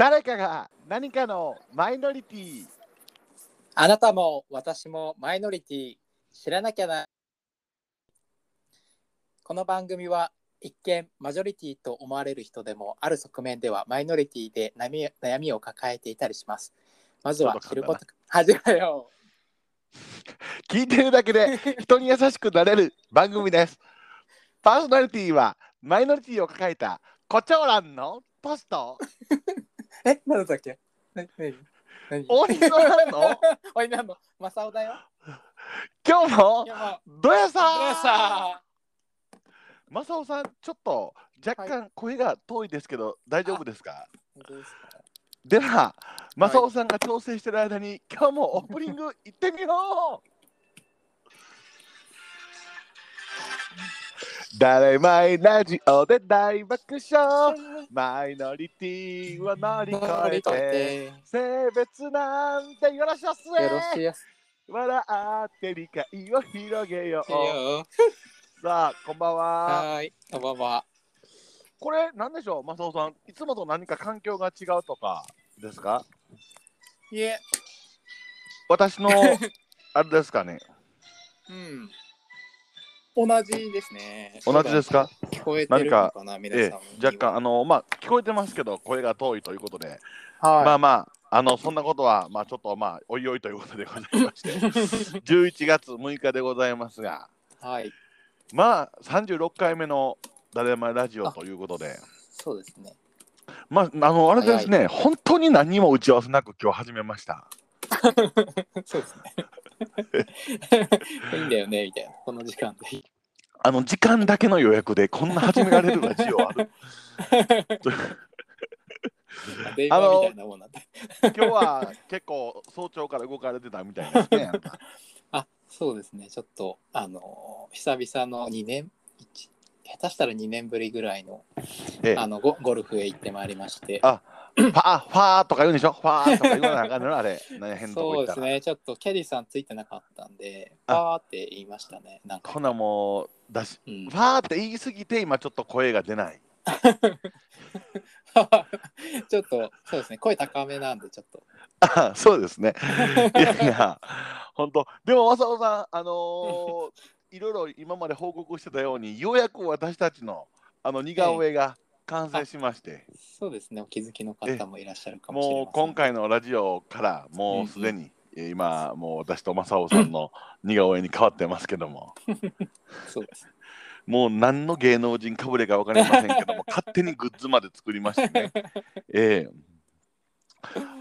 誰かが何かのマイノリティあなたも私もマイノリティ知らなきゃな。この番組は一見マジョリティと思われる人でもある側面ではマイノリティで悩み悩みを抱えていたりします。まずは知ること。始めよ聞いてるだけで人に優しくなれる番組です。パーソナリティはマイノリティを抱えたコチョウランのポスト。う。え、何だっけ？何？何？何大西さんの？おいなんの？マサオだよ。今日も？いやまあどやさどうしたマサオさん、ちょっと若干声が遠いですけど、大丈夫ですか？本当ですか？では、マサオさんが調整してる間に、今日もオープニング行ってみよう誰マイラジオで大爆笑。マイノリティを乗り越えて性別なんてよろしおす。よろしいやす笑って理解を広げよう。よ。さあこんばんは。はーい、こんばんは。これなんでしょうマサオさん。いつもと何か環境が違うとかですか？いえ、私のあれですかね。うん。同じですね。同じですか？聞こえてるのかな、皆さんええ、若干あのまあ聞こえてますけど声が遠いということで、はい。まあまああのそんなことはまあちょっとまあおいおいということでございまして。11月6日でございますが。はい、まあ36回目の「だれまラジオ」ということで。そうですね。まああのあれですね。本当に何にも打ち合わせなく今日始めました。そうですね。いいんだよね、みたいな。この時間で。あの時間だけの予約でこんな始められるラジオある電話みたいなもんなんで。今日は結構早朝から動かれてたみたいですねあそうですね。ちょっと、あのー久々の2年、一下手したら2年ぶりぐらいのええあのゴゴルフへ行ってまいりまして。あファーファーとか言うんでしょ？ファーとか言わなあかんのよあれ何変なとこそうですね。ちょっとキャディさんついてなかったんで、あパーって言いましたね。なんか。ほなもうだしうんファーって言い過ぎて今ちょっと声が出ない ちょっと、そうですね。声高めなんで、ちょっと。あ そうですねいやいや本当でも正雄さんあのー いろいろ今まで報告してたようにようやく私たちのあの似顔絵が完成しまして、そうですね。お気づきの方もいらっしゃるかもしれません。もう今回のラジオからもうすでに、えー今もう私と正雄さんの 似顔絵に変わってますけどもそうです。もう何の芸能人かぶれか分かりませんけども勝手にグッズまで作りましてね ええ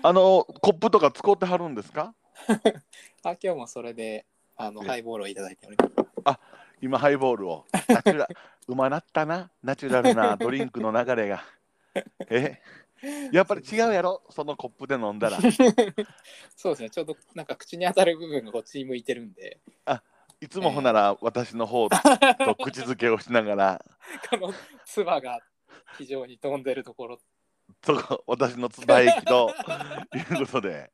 あのコップとか使ってはるんですか？あ、今日もそれで、あの、えハイボールをいただいております。今ハイボールをナチュラうまなったなナチュラルな ドリンクの流れがえ？やっぱり違うやろ？そのコップで飲んだら そうですね。ちょうどなんか口に当たる部分がこっちに向いてるんで、いつもほんなら私の方と口づけをしながらこの唾が非常に飛んでるところ。そこ私のつば液と いうことで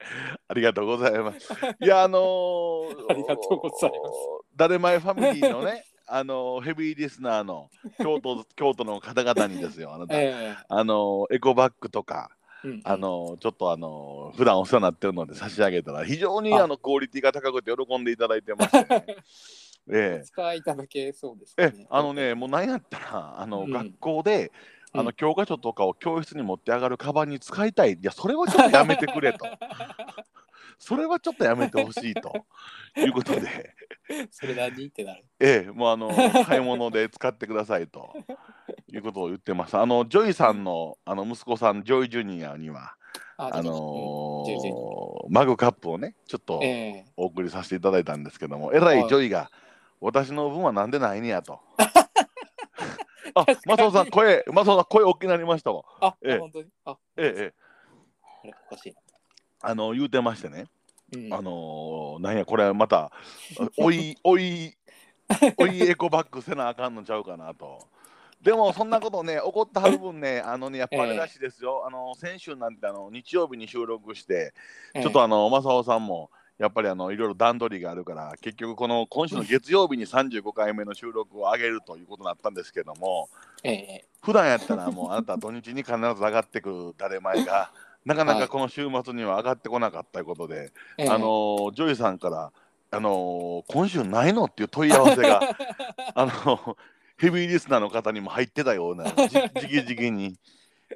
ありがとうございます。いやあのー、ありがとうございます。だれまいファミリーのねあのーヘビーリスナーの京都 京都の方々にですよあなた、えあのーエコバッグとかえうんあのーちょっとあのー普段お世話になってるので差し上げたら非常にああのクオリティが高くて喜んでいただいてまして、ね。ええお使いいただけそうですね。あのね、もうなんやったら、あの、うん学校で、あのうん教科書とかを教室に持って上がるカバンに使いたい。いや、それはちょっとやめてくれと。それはちょっとやめてほしいと。いうことで、それ何？ってなる。ええ、もうあの、買い物で使ってくださいと。いうことを言ってます。あの、ジョイさんのあの息子さん、ジョイジュニアには、ああのーマグカップをね、ちょっとええ。お送りさせていただいたんですけども、えらい。ジョイが、私の分はなんでないねやと。あ、マサオさん、声、マサオさん、声大きくなりましたわ。あ、ええ。本当に？あ、ええ、ええ、あれおかしいあの、言うてましてね、あのーなんや、これまた、おい、おい、おいエコバッグせなあかんのちゃうかなと。でも、そんなことね、怒ったはる分ね、あのね、やっぱあれらしいですよ。あの、先週なんて、あの、日曜日に収録して、ええちょっとあの、マサオさんも、やっぱりあのいろいろ段取りがあるから結局この今週の月曜日に35回目の収録を上げるということになったんですけどもええ普段やったらもうあなた土日に必ず上がってくる誰前がなかなはい。かこの週末には上がってこなかったということで、ええ。あのージョイさんから、あのー今週ないの？っていう問い合わせが あのヘビーリスナーの方にも入ってたようなじ じきじきに、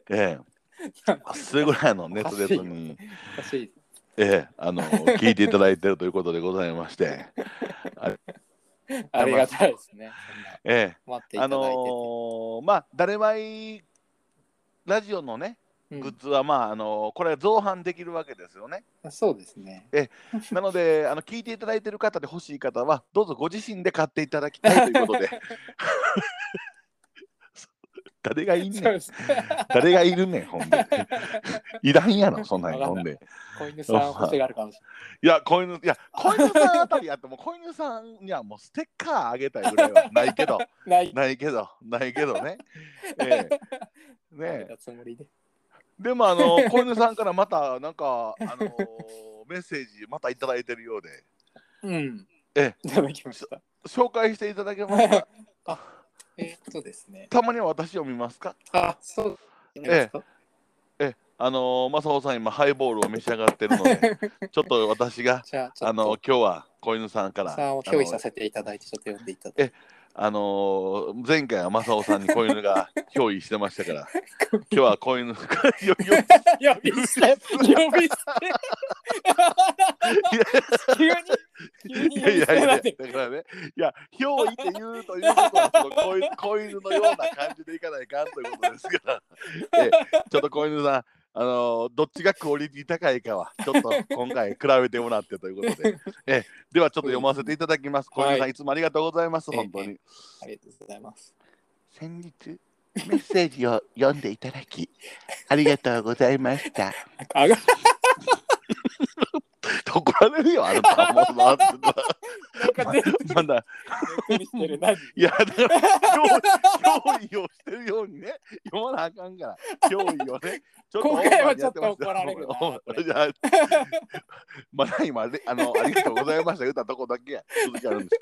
ええ、それぐらいの熱烈に、ええ、あの聞いていただいているということでございまして、ありがたいですね。ええ、あ。のーまあ誰ばいラジオのねうんグッズはまああのーこれ造販できるわけですよね。そうですね。なので あの聞いていただいている方で欲しい方はどうぞご自身で買っていただきたいということで。誰がいんねん。誰がいるねんほんで。いらんやろそんなんわかんない。ほんで。子犬さん欲しがるかもしい。や子犬いや子犬さんあたりやっても子犬さんにはもうステッカーあげたいぐらいはないけど。れ ない。ないけどないけどね。ええ。ねえ。たつもりで。でもあの子犬さんからまたなんかあのメッセージまたいただいてるようでうん。えいただきました。紹介していただけますか？えーっとですね。たまには私読みますか？あ、そう。ええあのマサオさん今ハイボールを召し上がってるので ちょっと私がじゃあ、ちょっあのと、今日は子犬さんからさんを憑依させていただいて、ちょっと読んでいただいて。あの前回はマサオさんに子犬が 憑依してましたから。今日は子犬 呼び捨て。呼び捨て。急に急にいやいやいやだからね、いや、憑依って言うということは、子犬子犬のような感じでいかないかんということですから、えちょっと子犬さん、あのどっちがクオリティ高いかは、ちょっと今回比べてもらってということで、えではちょっと読ませていただきます。子犬さん、はいいつもありがとうございます、ええ本当に。ありがとうございます。先日、メッセージを読んでいただき、ありがとうございました。怒られるよ、あなた。もうまなんか全部まだ、いや、だから、憑依をしてるようにね、読まなあかんから、憑依をね、ちょ今回はちょっと怒られるなこれじゃあ、まだ今、ね、あの、ありがとうございました、言ったとこだけや、続きあるんです。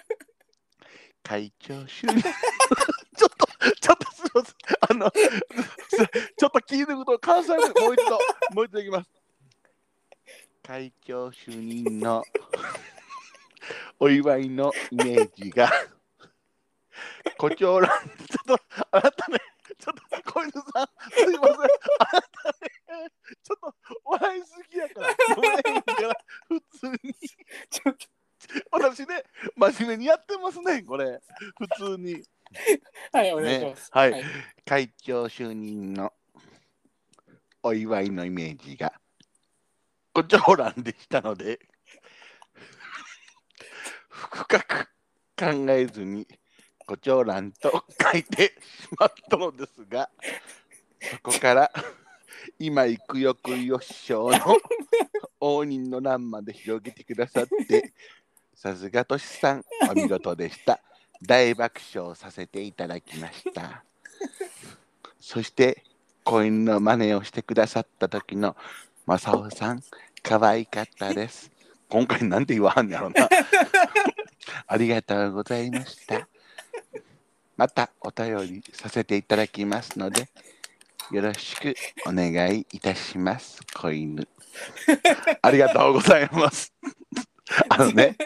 会長就任。ちょっと、ちょっとすみません。あの、すちょっと聞いてると、関西弁、もう一度、もう一度いきます。会長就任の お祝いのイメージが、胡蝶蘭、ちょっと、あなたね、ちょっと、小犬さん、すいません。あなたね、ちょっと、笑いすぎやから、から、普通に。ちょっと私ね、真面目にやってますね、これ。普通に。はい、お願いしねます。はい会長就任のお祝いのイメージが、胡蝶蘭でしたので、深く考えずに、胡蝶蘭と書いてしまったのですが、そこから、今行くよくよっしょの応仁の乱まで広げてくださって、さすがとしさん、お見事でした。大爆笑させていただきました。そして、子犬の真似をしてくださった時の正雄さん、可愛かったです。今回なんて言わはんやろな。ありがとうございました。またお便りさせていただきますので、よろしくお願いいたします、子犬。ありがとうございます。あのね、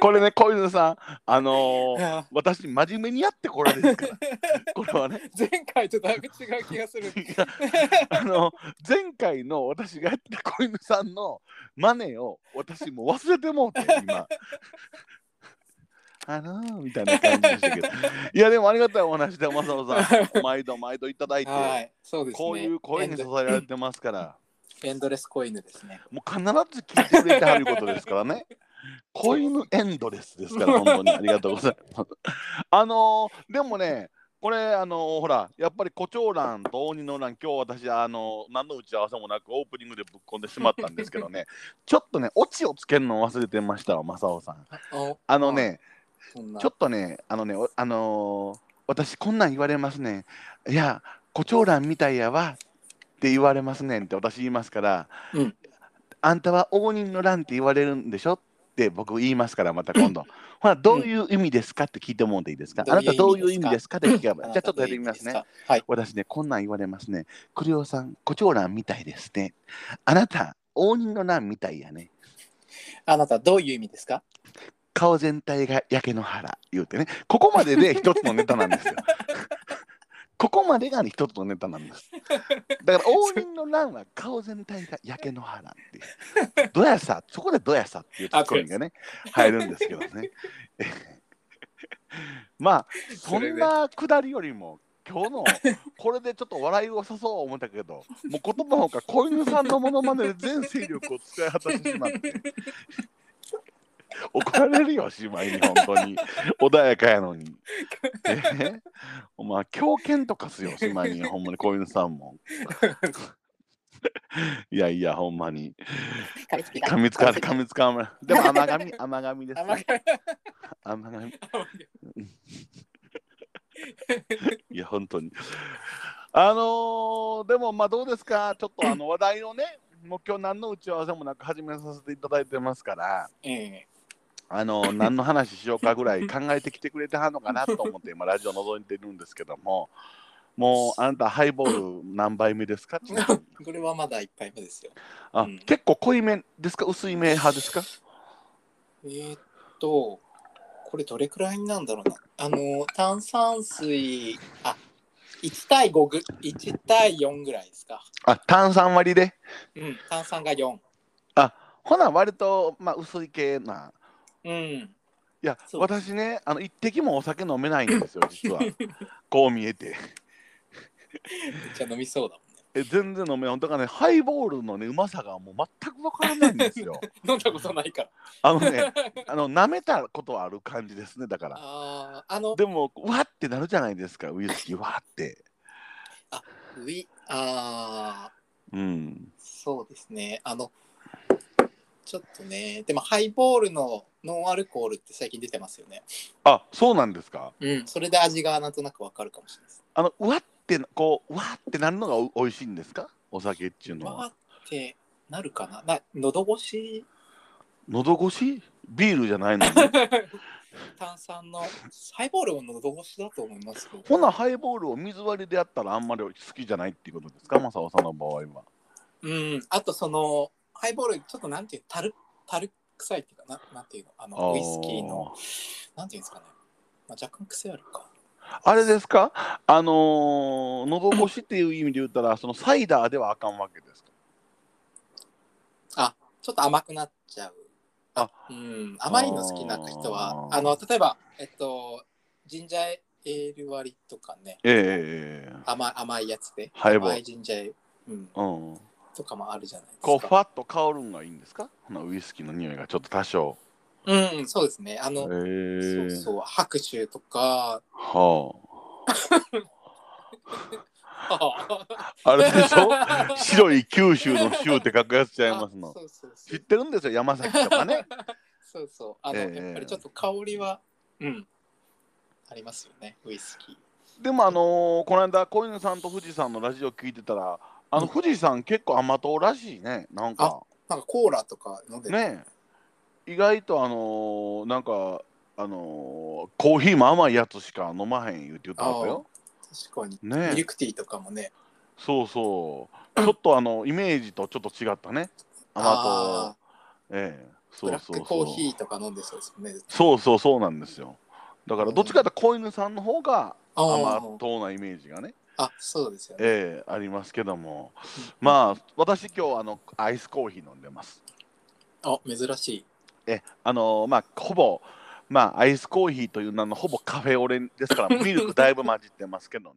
これね、小犬さん、あのー あ私、真面目にやってこれですから、これはね、前回とだいぶ違う気がする。あの前回の私がやった小犬さんの真似を私もう忘れてもうて今。あのー、みたいな感じでしたけど。いやでもありがたいお話で正野さん。毎度毎度いただいて、はい、そうですね。こういう声に支えられてますから。エンドレスコイヌですね。もう必ず聞いてくれてはることですからね 子犬エンドレスですから本当にありがとうございます。あのー、でもねこれあのーほらやっぱり胡蝶蘭と鬼の蘭今日私あのー何の打ち合わせもなくオープニングでぶっ込んでしまったんですけどね ちょっとねオチをつけるの忘れてましたわ正雄さん。おあのねちょっとねあのねおあのー私こんなん言われますね。いや胡蝶蘭みたいやわって言われますねんって私言いますから、うん。あんたは応仁の乱って言われるんでしょって僕言いますからまた今度。ほらどういう意味ですかって聞いてもらっていいですか、うんあなたどういう意味ですか？って聞けばじゃあちょっとやってみますね。はい。私ねこんなん言われますね。クリオさん胡蝶蘭みたいですね。あなた応仁の乱みたいやね。あなたどういう意味ですか顔全体が焼け野原言うてねここまでで一つのネタなんですよ。ここまでが、ね、一つのネタなんです。だから応仁の乱は顔全体が焼け野原っていう。どやさそこでどやさっていうツッコミがね入るんですけどね。まあそんなくだりよりも今日のこれでちょっと笑いを誘おう思ったけどもう言葉のほか小犬さんのものまねで全勢力を使い果たしてしまって 怒られるよしまいに本当に。穏やかやのに。え？お前狂犬とかすよしまいにほんまに小犬さんも。いやいやほんまに。噛みつか。噛みつかまでも甘噛み甘噛みですね。甘噛み。いや、本当に。あのーでも、まあ、どうですか、ちょっとあの話題をね、もう今日何の打ち合わせもなく始めさせていただいてますから、ええあのー何の話しようかぐらい考えてきてくれてはんのかなと思って、今、ラジオ覗いてるんですけども、もう、あなた、ハイボール何杯目ですか？これはまだ一杯目ですよ。あ、うん結構濃いめですか？薄いめ派ですか？えーっと、これどれくらいなんだろうな。あの、炭酸水、あ、1対5ぐ、1対4ぐらいですか。あ、炭酸割りで？うん、炭酸が4。ほな、割と、まあ、薄い系な。うん。いや、私ね、あの一滴もお酒飲めないんですよ、実は。こう見えて。めっちゃ飲みそうだもんね。え全然飲めない。だからね、ハイボールのね、うまさがもう全くわからないんですよ。飲んだことないから。あのね、あの舐めたことはある感じですね、だから。ああ、あの、でも、うわってなるじゃないですか、ウイスキー、わって。ウィ、ああ、うん。そうですね。あの、ちょっとね、でもハイボールのノンアルコールって最近出てますよね。あ、そうなんですか？うん、それで味がなんとなくわかるかもしれないです。あの、うわって、こう、うわってなるのがお美味しいんですか？お酒っていうのは。わーってなるかな？な喉越し？喉越し？ビールじゃないの？に。炭酸のハイボールも喉越しだと思いますよ。ほな、ハイボールを水割りでやったらあんまり好きじゃないっていうことですか、マサオさんの場合は。うん、あとそのハイボールちょっとなんていうたるたる臭いっていうかななんていうのあのウイスキーのなんていうんですかね、まあ、若干癖あるか。あれですか？あのー、喉越しっていう意味で言ったら、そのサイダーではあかんわけですか？あちょっと甘くなっちゃう。あうん、甘いの好きな人はあの例えばえっとジンジャーエール割りとかね。ええ。甘い甘いやつで。ハイボール。甘いジンジャーエール、うん、うん。とかもあるじゃないですか。こう、ふわっと香るんがいいんですか？ほなウイスキーの匂いがちょっと多少。うん、そうですね。あえの、えそうそう、白州とか、はあ。あれでしょ？白い九州の州って書くやつちゃいますのあ。そうそうそう知ってるんですよ、山崎とかね。そうそう。あの、ええやっぱりちょっと香りは、うん、ありますよね、ウイスキー。でも、あのーこの間、小犬さんと富士山のラジオ聞いてたら、あのうん富士山結構甘党らしいね、なんか。なんかコーラとか飲んでる。ね意外とあのーなんかあのーコーヒーも甘いやつしか飲まへん言うて言ってはったよ。確かに。ねミルクティーとかもね。そうそう。ちょっとあのイメージとちょっと違ったね。甘あ党。ええーそうそうそう。ーヒーとか飲んでそうですよね。そうそうそうなんですよ。だからどっちかというと小犬さんの方があ甘ー党なイメージがね、あ、そうですよね。ええありますけども、うん。まあ私今日あのアイスコーヒー飲んでます。あ、珍しい。えあのまあほぼまあアイスコーヒーという名のほぼカフェオレですから ミルクだいぶ混じってますけどね。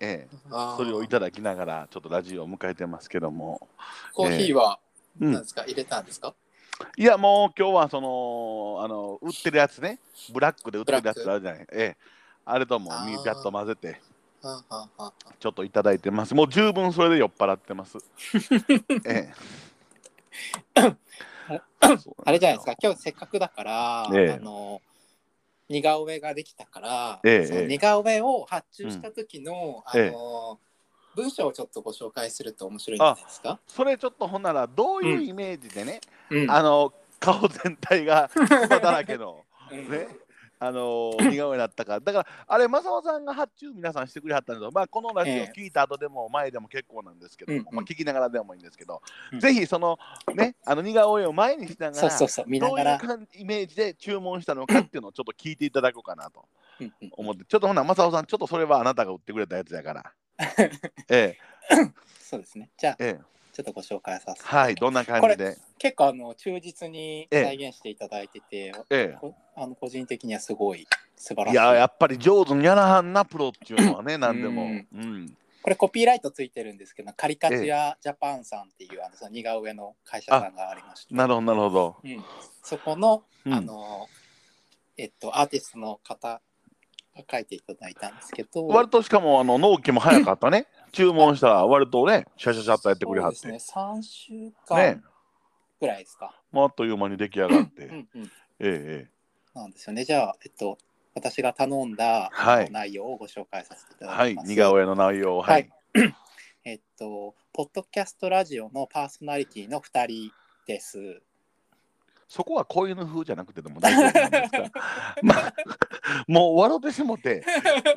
ええあー。それをいただきながらちょっとラジオを迎えてますけども、コーヒーは、うん。何ですか、入れたんですか？いやもう今日はそのあの売ってるやつね。ブラックで売ってるやつあるじゃない。ええ。あれともみピャッと混ぜてちょっといただいてます。もう十分それで酔っ払ってます。ええ。あれじゃないですか、今日せっかくだから、ええ。あの似顔絵ができたから、ええ似顔絵を発注した時の、ええあの文章をちょっとご紹介すると面白いんじゃないですか。それちょっとほんならどういうイメージでね、うん、あの顔全体が つばだらけのうん。ねあのー似顔絵だったか。らだからあれ正雄さんが発注皆さんしてくれはったんですけど、まあ、このラジオええ聞いた後でも前でも結構なんですけども、うんうん。まあ、聞きながらでもいいんですけど、うん。ぜひそのねあの似顔絵を前にしながらそうそうそう見などういう感じイメージで注文したのかっていうのをちょっと聞いていただこうかなと思って。ちょっとほな正雄さんちょっとそれはあなたが売ってくれたやつやから。ええ。そうですね。じゃあええちょっとご紹介させてはいどんな感じで？結構あの忠実に再現していただいてて、えこあの個人的にはすごい素晴えらしい。いややっぱり上手にやらはんなプロっていうのはね何でも。うん。うんこれコピーライトついてるんですけどカリカチュアジャパンさんっていうあのその似顔絵の会社さんがありまして。なるほどなるほど。うん、そこの,、うん。あのえっとアーティストの方が書いていただいたんですけど。割としかもあの納期も早かったね注文したら割とねシャシャシャっとやってくれはって。そうですね。3週ね。間ぐらいですか、もうあっという間に出来上がって、うんうん、えええなんですよね。じゃあえっと私が頼んだ、はい。内容をご紹介させていただきます。似顔絵の内容を。はい。えっと、ポッドキャストラジオのパーソナリティの2人です。そこは子犬風じゃなくてでも大丈夫なんですか。まあもう笑ってしもて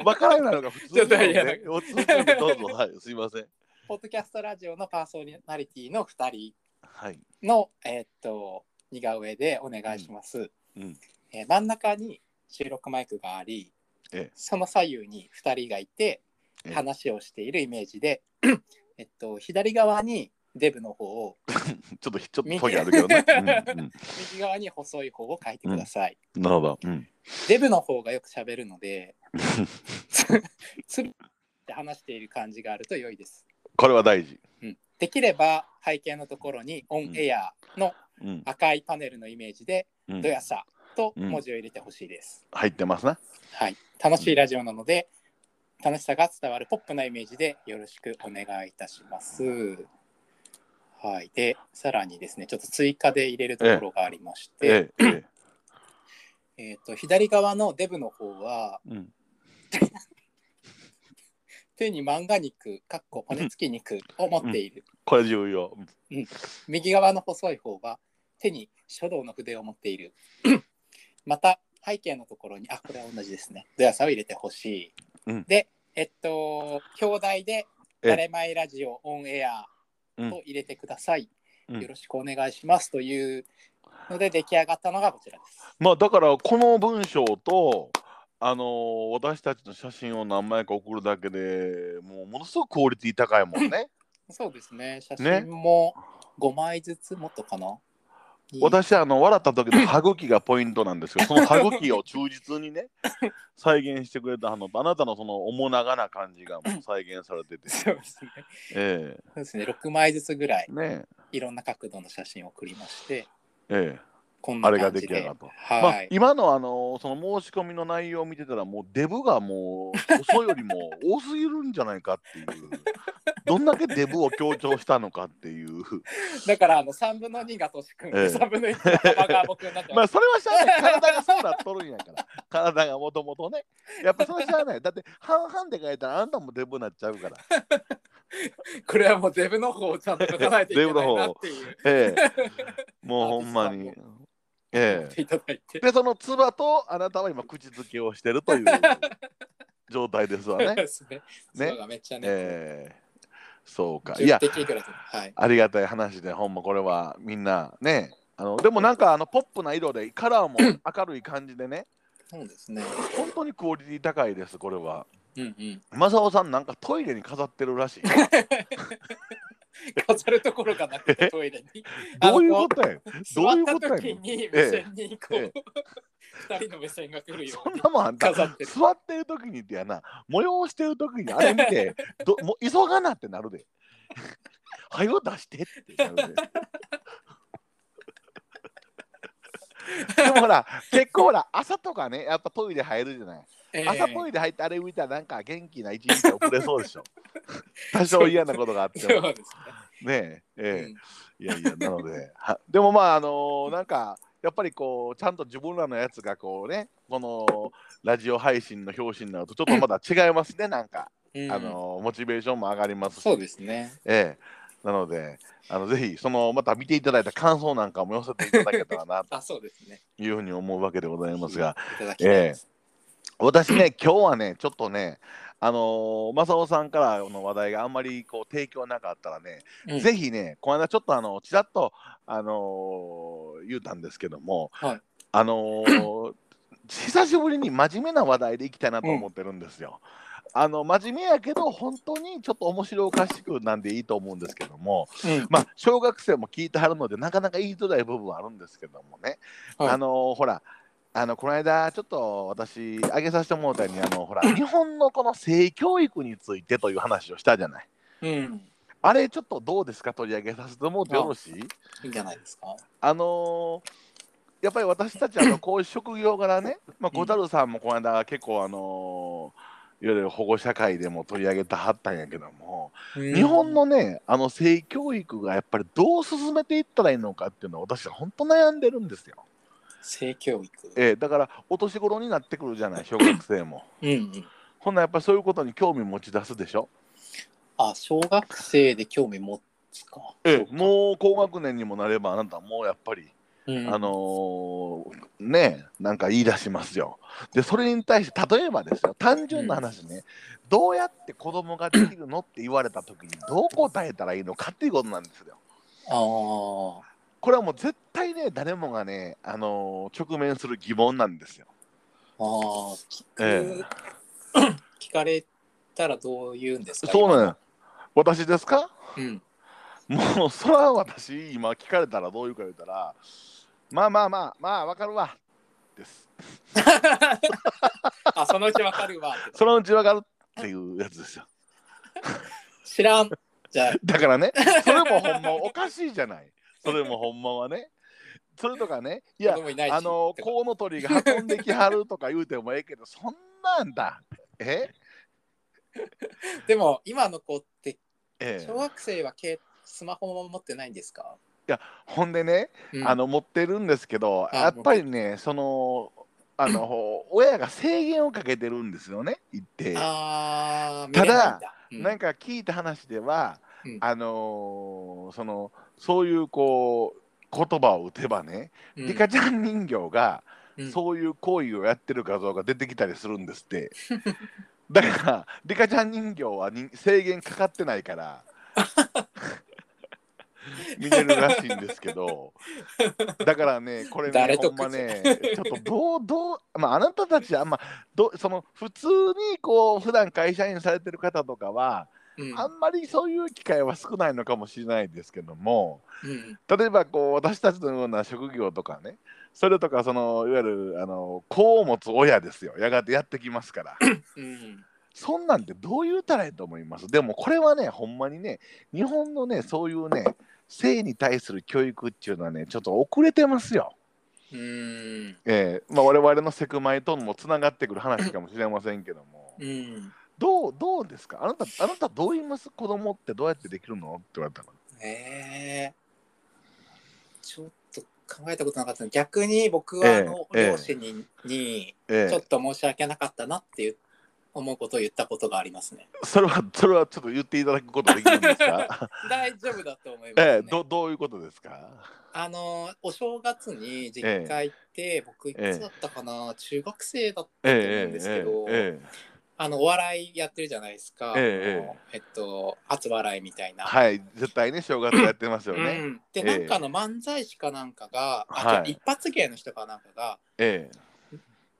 分からないのが普通なのでおどうぞ。はいすいません。ポッドキャストラジオのパーソナリティの2人はい。の、えっと、似顔絵でお願いします。うん。えー真ん中に収録マイクがあり、ええ。その左右に2人がいてええ。話をしているイメージで、えっと、左側にデブの方を ちょっとちょっとトゲあるけどね、うんうん右側に細い方を書いてください。なるほど、うん、デブの方がよく喋るのでつるって話している感じがあると良いです。これは大事、うん、できれば背景のところにオンエアのうん。赤いパネルのイメージでうん「どやさ」と文字を入れてほしいです。入ってますな。はい、楽しいラジオなので楽しさが伝わるポップなイメージでよろしくお願いいたします。はい、でさらにですねちょっと追加で入れるところがありまして、ええええ。ー、と左側のデブの方はえうん、手に漫画肉かっこ骨付き肉を持っている、これ重要。右側の細い方は手に書道の筆を持っている。また背景のところにあこれは同じですね。どやさを入れてほしい、うん。でえっと表題で「ええ。誰前ラジオオンエア」と入れてください、うん。よろしくお願いしますというので出来上がったのがこちらです。まあだからこの文章とあのー私たちの写真を何枚か送るだけでもうものすごくクオリティ高いもんね。そうですね。写ね真も5枚ずつもっとかな、私あの笑った時の 歯茎がポイントなんですけど その歯茎を忠実にね 再現してくれたのとあなたのその面長な感じがもう再現されてて。そうですね。えそうですね。6枚ずつぐらいえ。ねいろんな角度の写真を送りましてええ。えこんなあれが出来上がった。はい、まあ、今のあのその申し込みの内容を見てたらもうデブがもう嘘よりも多すぎるんじゃないかっていうどんだけデブを強調したのかっていう。だからあの3分の2がトシ君、ええ。3分の1が僕になって まあます。それはしゃあない。体がそうなっとるんやから。体がもともとね。やっぱそれはしゃあない。だって半々で書いたらあんたもデブになっちゃうから。これはもうデブの方をちゃんと書かないといけないなっていう。ええ。もうほんまに。え。え。でそのつばとあなたは今口づけをしてるという状態ですわね。ですね。ね。そうがめっちゃね。ええそうか。い10やはい。ありがたい話でほんまこれはみんな。ね。あのでもなんかあのポップな色でカラーも 明るい感じでね。そうですね。本当にクオリティ高いですこれは。うんうん。正雄さんなんかトイレに飾ってるらしい 飾るところがなくてトイレに。どういうことやどういうったことや時に目線にこう、え二人の目線が来るよそうんになもんあんた。飾ってる。座ってる時にってやな。催してる時にあれ見てどもう急がなってなるで。はよ出してってなるで でもほら結構ほら朝とかねやっぱトイレ入るじゃない。ええ。朝トイレ入ってあれ見たらなんか元気な一日遅れそうでしょ。多少嫌なことがあっても。ね。ええね。えいやいやなのではでもまああのーなんかやっぱりこうちゃんと自分らのやつがこうねこのラジオ配信の表紙になるとちょっとまだ違いますねなんか、うん。あのーモチベーションも上がりますし。そうですね。ええなのであのぜひそのまた見ていただいた感想なんかも寄せていただけたらなと あ、そうですね。いうふうに思うわけでございますがいただきたいです。私ね今日はねちょっとねあのー、正雄さんからの話題があんまりこう提供なかったらね、うんぜひねこの間ちょっとあのちらっとあのー言うたんですけども、はいあのー久しぶりに真面目な話題でいきたいなと思ってるんですよ。あの真面目やけど本当にちょっと面白おかしくなんでいいと思うんですけどもうんまあ小学生も聞いてはるのでなかなか言いづらい部分はあるんですけどもね、はいあのーほらあのこの間ちょっと私挙げさせてもらったようにあのほら日本のこの性教育についてという話をしたじゃない。うん。あれちょっとどうですか取り上げさせてもらってよろしい？いいんじゃないですか？あのーやっぱり私たちあのこういう職業柄ね、まあ、小樽さんもこの間結構あのーいわゆる保護者会でも取り上げてはったんやけども、日本のねあの性教育がやっぱりどう進めていったらいいのかっていうのは私は本当悩んでるんですよ。性教育。えーだからお年頃になってくるじゃない小学生も。うんうん。ほんならやっぱりそういうことに興味持ち出すでしょ？あ、小学生で興味持つか。ええもう高学年にもなればあなたもうやっぱりうん、あのーねなんか言い出しますよ。でそれに対して例えばですよ単純な話ね、どうやって子供ができるのって言われた時にどう答えたらいいのかっていうことなんですよ。ああ。これはもう絶対ね誰もがね、あのー直面する疑問なんですよ。ああ、聞く、え聞かれたらどう言うんですか？そうなの私ですか？うん。もうそれは私今聞かれたらどういうか言うたらまあまあまあまあわかるわです。あ、そのうちわかるわ。そのうちわかるっていうやつですよ。知らん。じゃあ、だからね、それもほんまおかしいじゃない。それもほんまはね。それとかね、いやいあの、コウノトリが運んできはるとか言うてもええけど、そんなんだ。え？でも今の子ってええ小学生はけスマホも持ってないんですか、ほんでね、うん。あの持ってるんですけど、あやっぱりね、その、あの親が制限をかけてるんですよね、言って。ただうん。なんか聞いた話では、うん。あのそのそういうこう言葉を打てばね、うん。リカちゃん人形がうん。そういう行為をやってる画像が出てきたりするんですって。だからリカちゃん人形はに制限かかってないから 見れるらしいんですけどだからねこれねほんまねちょっとどうどうまああなたたちはまあどその普通にこう普段会社員されてる方とかはうん。あんまりそういう機会は少ないのかもしれないですけどもうん。例えばこう私たちのような職業とかねそれとかそのいわゆるあの子を持つ親ですよ。やがてやってきますから。うん。そんなんてどう言うたらいいと思います？でもこれはねほんまにね日本のねそういうね性に対する教育っていうのはねちょっと遅れてますよ。うん。ええ。まあ、我々のセクマイともつながってくる話かもしれませんけども。うん。どうどうですか？あなたあなたどう言います？子供ってどうやってできるの？って言われたらえ。ー、ちょっと考えたことなかったの。逆に僕はええあの、ええ。両親ににえちょっと申し訳なかったなっていう思うことを言ったことがありますね。えそれはそれはちょっと言っていただくことできるんですか？大丈夫だと思います、ね。ええどどういうことですか？あのお正月に実家行って、僕いつだったかな、中学生だったと思うんですけど、ええあのお笑いやってるじゃないですか、えええっと初笑いみたいな。はい絶対ね正月やってますようね、ん、で、ええ。なんかの漫才師かなんかが、あはい。一発芸の人かなんかがええ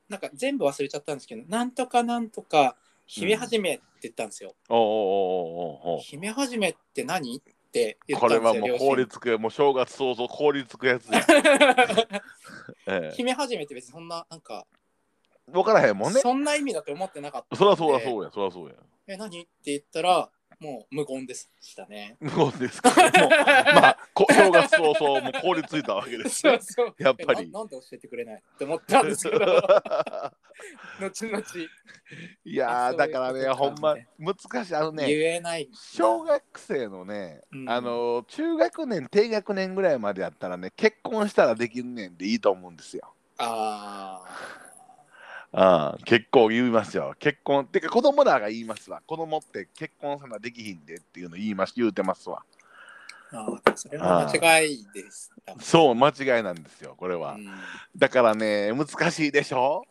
なんか全部忘れちゃったんですけどなんとかなんとか姫はじめって言ったんですよ。おうおうおうおうおう姫はじめって何？って言っこたんですよ。れはもう凍りつくもう正月早々凍りつくやつや、ええ、姫はじめって別にそんななんか、分からへんもんね。そんな意味だと思ってなかった。そりゃそうだそうやそりゃそうや。え何？って言ったらもう無言でしたね。そうですか？もう まあこ正月早々もう凍りついたわけですね そうそう。やっぱり。えななんで教えてくれないって思ったんですけど。後々。いやーだからねほんまか難しい。あのね言えない。小学生のね、うん。あの中学年低学年ぐらいまでやったらね結婚したらできるねんでいいと思うんですよ。あああ結構言いますよ。結婚ってか子供らが言いますわ。子供って結婚さなできひんでっていうの言います言うてますわ。ーあそれは間違いです。そう間違いなんですよこれは、うん。だからね難しいでしょ？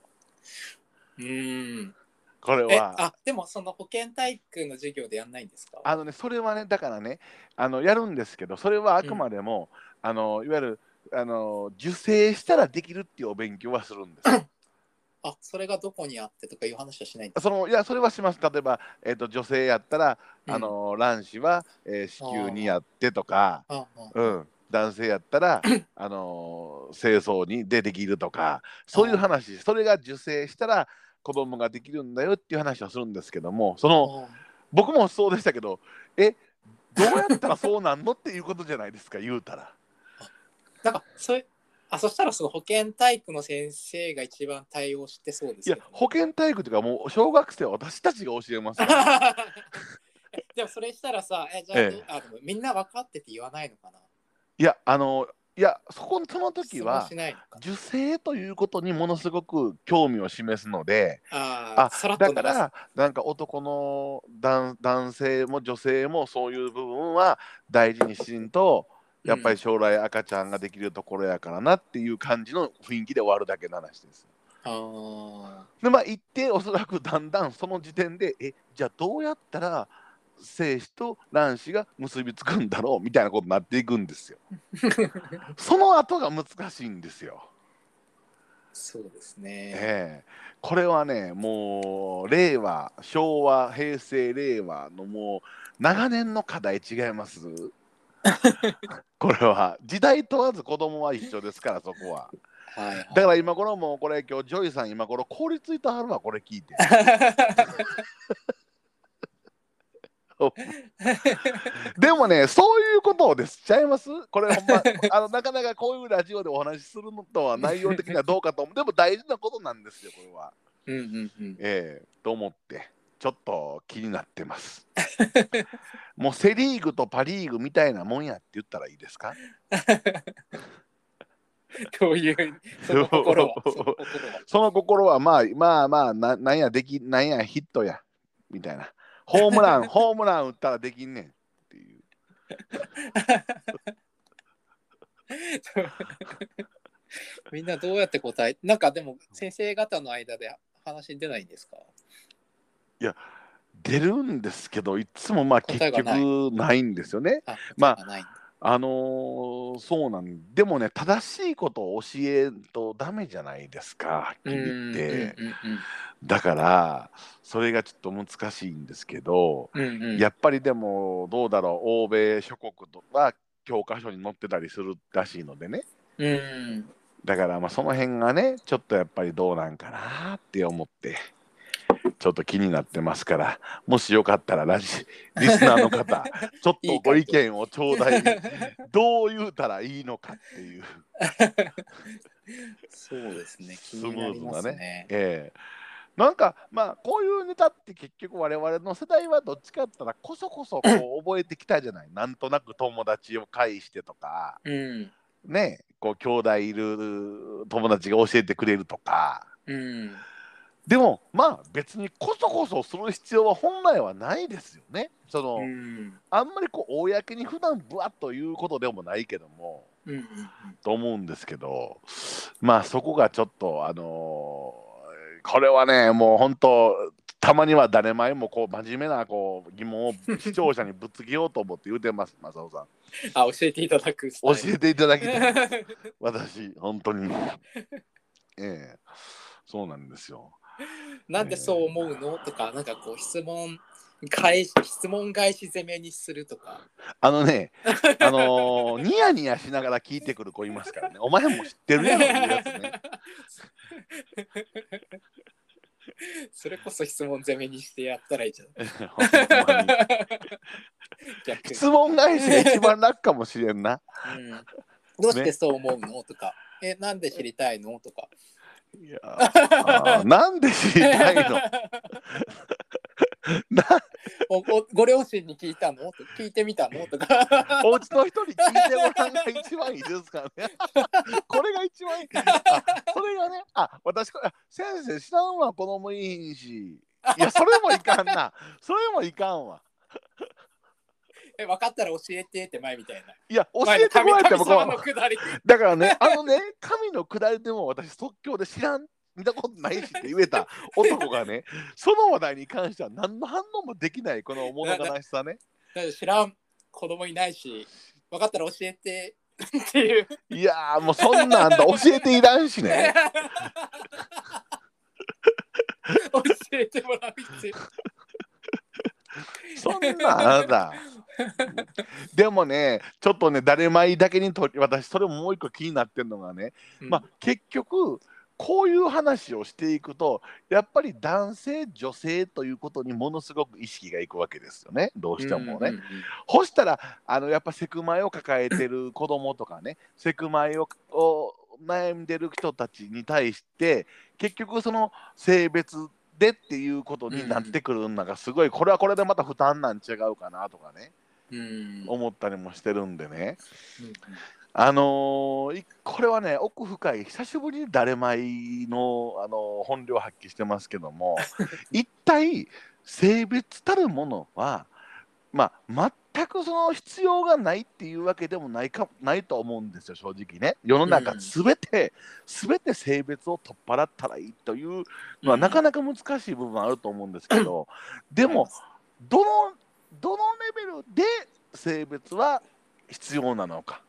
うん。え、これは。あ、でもその保健体育の授業でやんないんですか？あのねそれはねだからねあのやるんですけどそれはあくまでも、あのいわゆるあの受精したらできるっていうお勉強はするんですよ あ、それがどこにあってとかいう話はしないんですそのいやそれはします。例えば、えー、と女性やったら、うん。あの卵子は、えー子宮にやってとか、うん、男性やったら、あの精巣にでできるとかそういう話それが受精したら子供ができるんだよっていう話をするんですけどもそのあ僕もそうでしたけどえどうやったらそうなんの？っていうことじゃないですか言うたら。なんかそういうあそしたらその保健体育の先生が一番対応してそうですいや保健体育というかもう小学生は私たちが教えますでも それしたらさえじゃあ,、ええ。あみんな分かってて言わないのかな？いやあのいやそこその時は受精ということにものすごく興味を示すのでああだからなんか男の男男性も女性もそういう部分は大事にしんとやっぱり将来赤ちゃんができるところやからなっていう感じの雰囲気で終わるだけの話です。あでまあ行っておそらくだんだんその時点でえじゃあどうやったら精子と卵子が結びつくんだろうみたいなことになっていくんですよ。その後が難しいんですよ。そうですね、ええこれはねもう令和昭和平成令和のもう長年の課題違いますこれは時代問わず子供は一緒ですからそこは。はいはい。だから今頃もうこれ今日ジョイさん今頃凍りついてはるわこれ聞いて。でもねそういうことをです。ちゃいます？これほんま あのなかなかこういうラジオでお話しするのとは内容的にはどうかと思う。でも大事なことなんですよこれは。うんうんうん。ええと思ってちょっと気になってます。もうセ・リーグとパ・リーグみたいなもんやって言ったらいいですか？どういう その心は。その心は。まあまあまあななんやできなんやヒットやみたいな。ホームランホームラン打ったらできんねんっていう。みんなどうやって答えなんかでも先生方の間で話出ないんですか？出るんですけどいつもまあ結局ないんですよね。あまああのーそうなんでもね正しいことを教えんとダメじゃないですかはっきり言って。うんうんうんだからそれがちょっと難しいんですけど、うんうん。うんやっぱりでもどうだろう欧米諸国とは教科書に載ってたりするらしいのでね。うん。だからまあその辺がねちょっとやっぱりどうなんかなって思ってちょっと気になってますからもしよかったらラジリスナーの方 ちょっとご意見をちょうだいどう言うたらいいのかっていう、そうですね気スムになりまーズなねすね。ええ。なんかまあこういうネタって結局我々の世代はどっちかったらこそこそこう覚えてきたじゃない。なんとなく友達を介してとかうん。ねこう兄弟いる友達が教えてくれるとか。うんでもまあ別にこそこそする必要は本来はないですよね。その、うん。あんまりこう公に普段ぶわっということでもないけどもうんうんと思うんですけどまあそこがちょっとあのーこれはねもう本当たまには誰前もこう真面目なこう疑問を視聴者にぶつけようと思って言うてます正雄さん。あ教えていただく教えていただきたい。私本当に。ええ。そうなんですよ なんでそう思うの？とかなんかこう質問返し質問返し攻めにするとか。あのね あのーニヤニヤしながら聞いてくる子いますからね。お前も知ってるやろいうやつね。それこそ質問攻めにしてやったらいいじゃん。質問返しが一番楽かもしれんな。うん。どうしてそう思うの？とか。えなんで知りたいの？とかいやなんで知りたいの？なおおご両親に聞いたの？と聞いてみたの？とかお家の人に聞いてもらうのが一番いいですからね。これが一番いい。あそれがね、あ私これ、あ先生知らんわ、子供いいし。いや、それもいかんな。それもいかんわ。え分かったら教えてって前みたいな。いや教えてもらってもこ。うだからねあのね神の下りでも私即興で知らん見たことないしって言えた 男がねその話題に関しては何の反応もできないこの物悲しさね知らん子供いないし、分かったら教えてっていう。いやーもうそんなんだ教えていらんしね 教えてもらう必要。そんなんあなた。でもねちょっとね誰前だけにと私それももう一個気になってるのがねまあ、結局こういう話をしていくとやっぱり男性女性ということにものすごく意識がいくわけですよね。どうしてもね。うんうんしたらあのやっぱセクマイを抱えてる子供とかねセクマイをを悩んでる人たちに対して結局その性別でっていうことになってくるのがすごいこれはこれでまた負担なん違うかなとかねうん思ったりもしてるんでね。うんあのこれはね奥深い久しぶりに誰舞の、あのー本領発揮してますけども 一体性別たるものは、まあ、全くその必要がないっていうわけでもないかないと思うんですよ正直ね。世の中うん。すべて、すべて性別を取っ払ったらいいというのは、うん。なかなか難しい部分あると思うんですけどでもどのどのレベルで性別は必要なのか。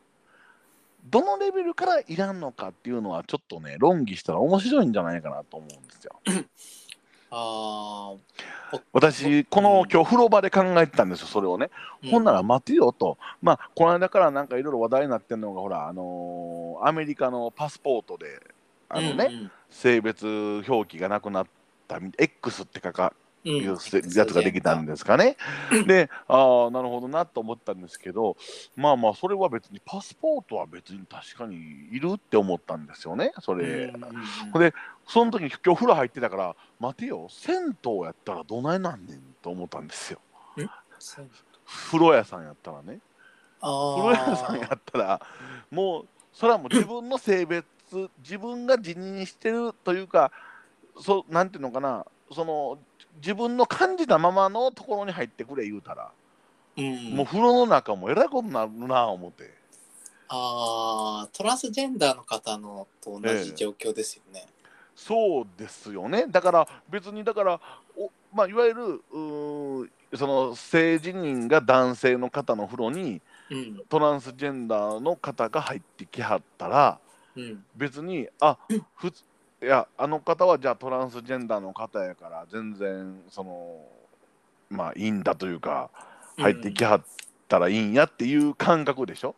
どのレベルからいらんのかっていうのはちょっとね論議したら面白いんじゃないかなと思うんですよ。あー。私この今日風呂場で考えてたんですよそれをね。うん。ほんなら待てよと。まあこの間からなんかいろいろ話題になってるのがほらあのーアメリカのパスポートであのね、うんうん。性別表記がなくなったみ X って書かうんいうせやつができたんですかね。で、ああ、なるほどなと思ったんですけど、まあまあ、それは別に、パスポートは別に確かにいるって思ったんですよね、それ。で、その時に今日風呂入ってたから、待てよ、銭湯やったらどないなんねんと思ったんですよ。風呂屋さんやったらね。あ風呂屋さんやったら、もう、それはもう自分の性別、自分が辞任してるというか、そうなんていうのかな、その自分の感じたままのところに入ってくれ言うたら、うんもう風呂の中もえらいことになるな思って。あートランスジェンダーの方のと同じ状況ですよね。そうですよね。だから別にだからおまあいわゆるその性自認が男性の方の風呂にうんトランスジェンダーの方が入ってきはったらうん別にあふついやあの方はじゃあトランスジェンダーの方やから全然そのまあいいんだというか入ってきはったらいいんやっていう感覚でしょ？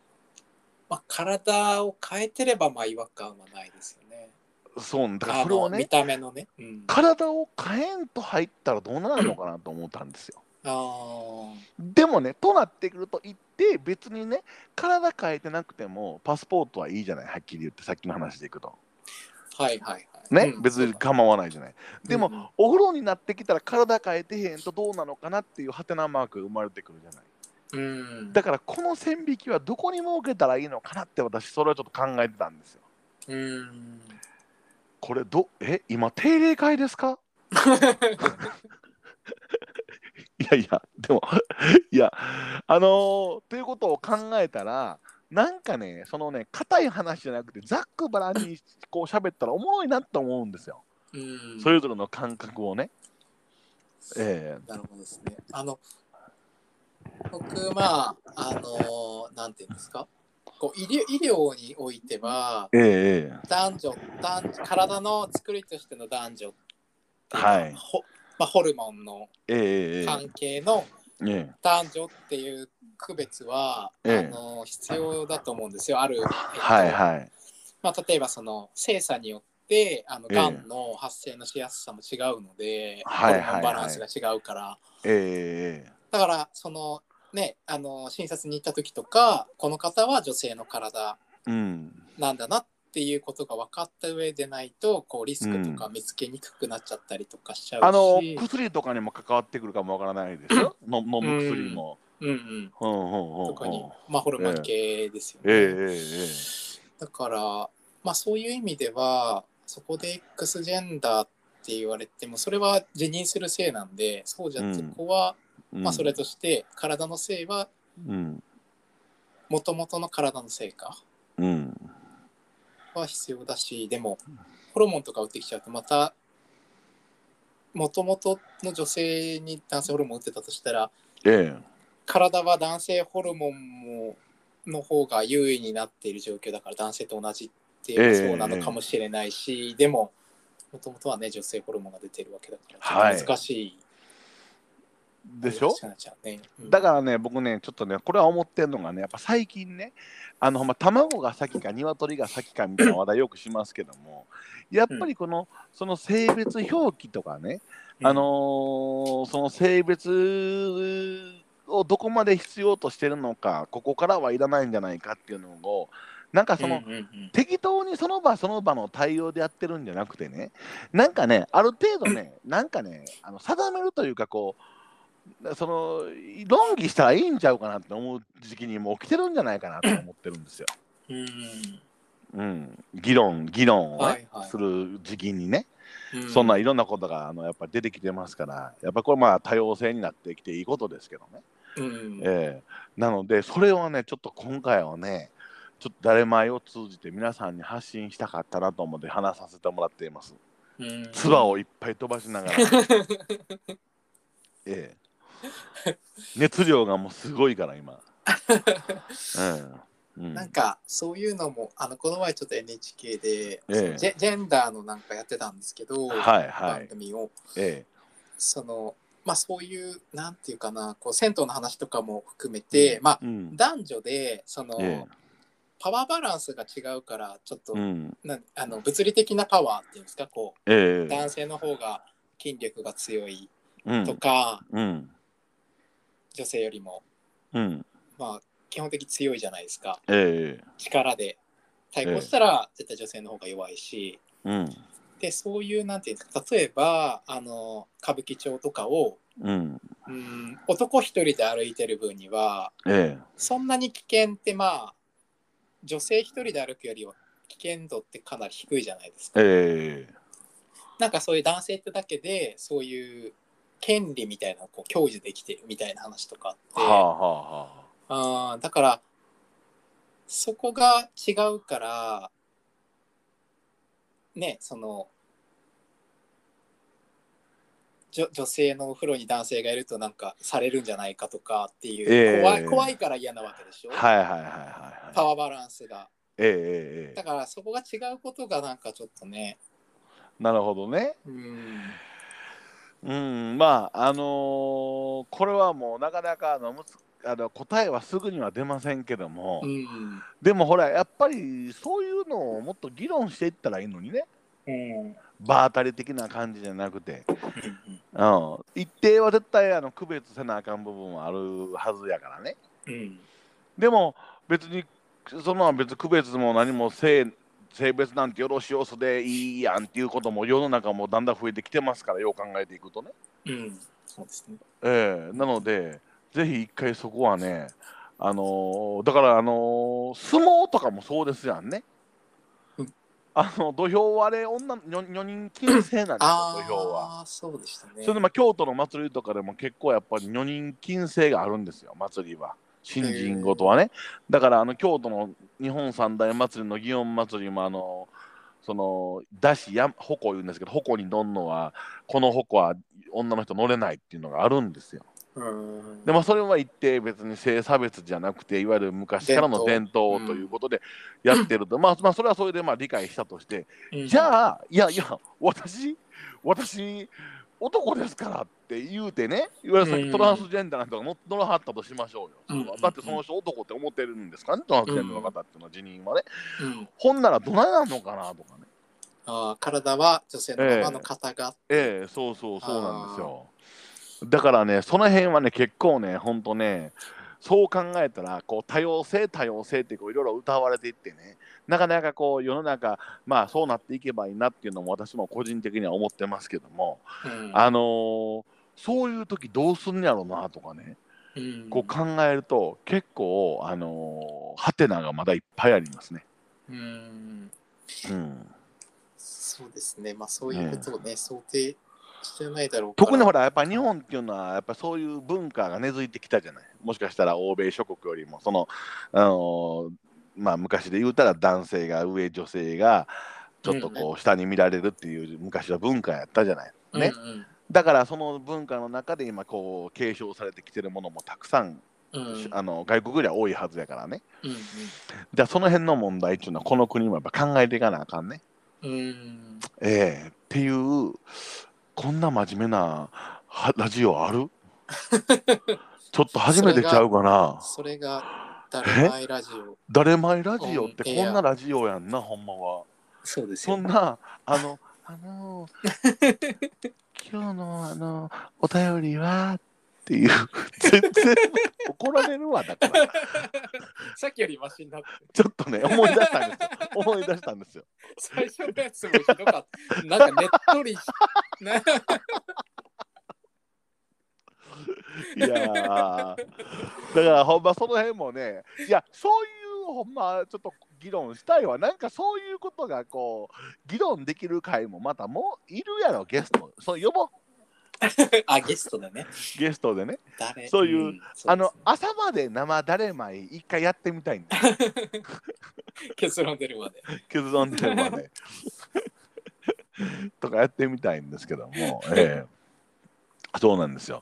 まあ、体を変えてればまあ違和感はないですよね。そうだからあそれをねの見た目のね。うん、体を変えんと入ったらどうなるのかなと思ったんですよ。あでもねとなってくると言って別にね体変えてなくてもパスポートはいいじゃないはっきり言ってさっきの話でいくとーはいはいはい。ね、うん。別に構わないじゃない。でも、うんお風呂になってきたら体変えてへんとどうなのかなっていうハテナマークが生まれてくるじゃない。うん、だからこの線引きはどこに設けたらいいのかなって私それはちょっと考えてたんですよ。うん、これどえ今定例会ですか？いやいや、でも、いや、あのーということを考えたら、なんかね、そのね、硬い話じゃなくて、ざっくばらんにこう喋ったらおもろいなと思うんですよ。うん、それぞれの感覚をね。えなるほどですね。あの僕まああのなんていうんですか？こう医療医療においてはえええ男女男女体の作りとしての男女はいほまあ、ホルモンのええええ関係のええ男女っていう区別は、ええあの必要だと思うんですよ。ある、えっとはいはい。まあ、例えばその性差によってあのええがんの発生のしやすさも違うので、はいはいはいホルモンバランスが違うからえええだからそのねあの診察に行った時とかこの方は女性の体えうん。なんだなっていうことが分かった上でないとこうリスクとか見つけにくくなっちゃったりとかしちゃうし、あの薬とかにも関わってくるかもわからないですよ。の飲む薬も。うん。うん、特にうん。まあホルモン系ですよね。えええええだから、まあ、そういう意味ではそこで X ジェンダーって言われてもそれは辞任する性なんでそうじゃなくてうん。まあ、それとして体の性はうん。もともとの体の成果うんは必要だしでもホルモンとか打ってきちゃうとまたもともとの女性に男性ホルモン打ってたとしたらええ。体は男性ホルモンもの方が優位になっている状況だから男性と同じってそうなのかもしれないし、でももともとはね女性ホルモンが出てるわけだから難しい、でしょ？ね。うん。だからね僕ねちょっとねこれは思ってんのがねやっぱ最近ねあの、まあ、卵が先か鶏が先かみたいな話題よくしますけどもやっぱりこの、その性別表記とかね、あのーその性別をどこまで必要としてるのかここからはいらないんじゃないかっていうのをなんかその、うんうんうん。適当にその場その場の対応でやってるんじゃなくてねなんかねある程度ねなんかねあの定めるというかこうその論議したらいいんちゃうかなって思う時期にもう来てるんじゃないかなと思ってるんですよ。うん。うん、議論議論を、ねはいはいする時期にね、うん。そんないろんなことがあのやっぱり出てきてますからやっぱこれまあ多様性になってきていいことですけどね。うん。ええ。なのでそれをねちょっと今回はねちょっと誰前を通じて皆さんに発信したかったなと思って話させてもらっています。うん。唾をいっぱい飛ばしながら、ええ、熱量がもうすごいから今。うん。うん、なんかそういうのもあのこの前ちょっと NHK で、ええ。ジェジェンダーのなんかやってたんですけど、はいはい。番組を。えそのまあそういうなんていうかなこう銭湯の話とかも含めて、まあえうん。男女でその、えパワーバランスが違うからちょっと、えうん。なあの物理的なパワーっていうんですかこうええ。男性の方が筋力が強いうん。とか、うん女性よりもうん。まあ基本的に強いじゃないですか。ええ。力で。対抗したら絶対女性の方が弱いし、うん。でそういうなんていうんですか。例えばあの歌舞伎町とかをうん。うん男一人で歩いてる分にはええ。そんなに危険ってまあ女性一人で歩くよりは危険度ってかなり低いじゃないですか。ええ。なんかそういう男性ってだけでそういう権利みたいなこう享受できてるみたいな話とかあって、はあはあはあ。だからそこが違うからねその女女性のお風呂に男性がいるとなんかされるんじゃないかとかっていう、ええ。怖い怖いから嫌なわけでしょ、はいはいはいはいはい。パワーバランスが。ええええええ。だからそこが違うことがなんかちょっとね。なるほどね。うんうん、まああのーこれはもうなかなかあのむつあの答えはすぐには出ませんけども、うんでもほらやっぱりそういうのをもっと議論していったらいいのにね。うん。場当たり的な感じじゃなくて、うんうん、一定は絶対あの区別せなあかん部分はあるはずやからね。うん。でも別にその別に区別も何も性性別なんてよろしおすでいいやんっていうことも世の中もだんだん増えてきてますからよう考えていくとね。うんそうですねええなので、ぜひ一回そこはね、あのーだから、あのー相撲とかもそうですやんね。うんあの土俵はあれ、女の女人禁制なんですよ、土俵は。そうでしたねそれでまあ京都の祭りとかでも結構やっぱり女人禁制があるんですよ、祭りは。新人ごとはね。だからあの京都の日本三大祭りの祇園祭りもあのそのだしや鉾言うんですけど鉾に乗るのはこの鉾は女の人乗れないっていうのがあるんですよ。うん。でもそれは一定別に性差別じゃなくていわゆる昔からの伝伝統統ということでやってると、まあまあそれはそれでまあ理解したとして、うん。じゃあいやいや私私男ですからって言うてねいわゆるトランスジェンダーの人が乗乗らはったとしましょうよ、うん。だ。ってその人男って思ってるんですかねトランスジェンダーの方っていうのは辞任はね、うん。ほんならどないなんのかなとかね。あー体は女性のままの方が、ええそうそうそうなんですよ。だからねその辺はね結構ねほんとねそう考えたらこう多様性多様性ってこういろいろ歌われていってねなかなかこう世の中まあそうなっていけばいいなっていうのも私も個人的には思ってますけども、うん。あのーそういう時どうすんやろうなとかね。うん。こう考えると結構あのーハテナがまだいっぱいありますね。うん。うん。そうですね。まあそういうことをね、想定してないだろう特にほらやっぱ日本っていうのはやっぱそういう文化が根付いてきたじゃない。もしかしたら欧米諸国よりもそのあのまあ昔で言うたら男性が上女性がちょっとこう下に見られるっていう昔は文化やったじゃない。ね、うんだからその文化の中で今こう継承されてきてるものもたくさん、うん。うんあの外国よりは多いはずやからね。うんじゃあその辺の問題っていうのはこの国もやっぱ考えていかなあかんね。うん。うんええ。っていうこんな真面目なはラジオある？ちょっと初めてちゃうかな。それが誰前ラジオ。誰前ラジオってこんなラジオやんなほんまは。そうですよ。そんなあのあの 今日のあのお便りはっていう。全然怒られるわだから。さっきよりマシになって。ちょっとね思い出したんですよ。思い出したんですよ。最初のやつもひどかった。なんかねっとりしな いやー。だからほんまその辺もねいやそういうほんまちょっと議論したいわ。なんかそういうことがこう議論できる回もまたもういるやろゲスト。そう呼ぼう。あゲストだね。ゲストでね。誰？そういうんあのそうですね。朝まで生誰まい一回やってみたいんだ。結論出るまで。結論出るまで。とかやってみたいんですけども、ええ。そうなんですよ。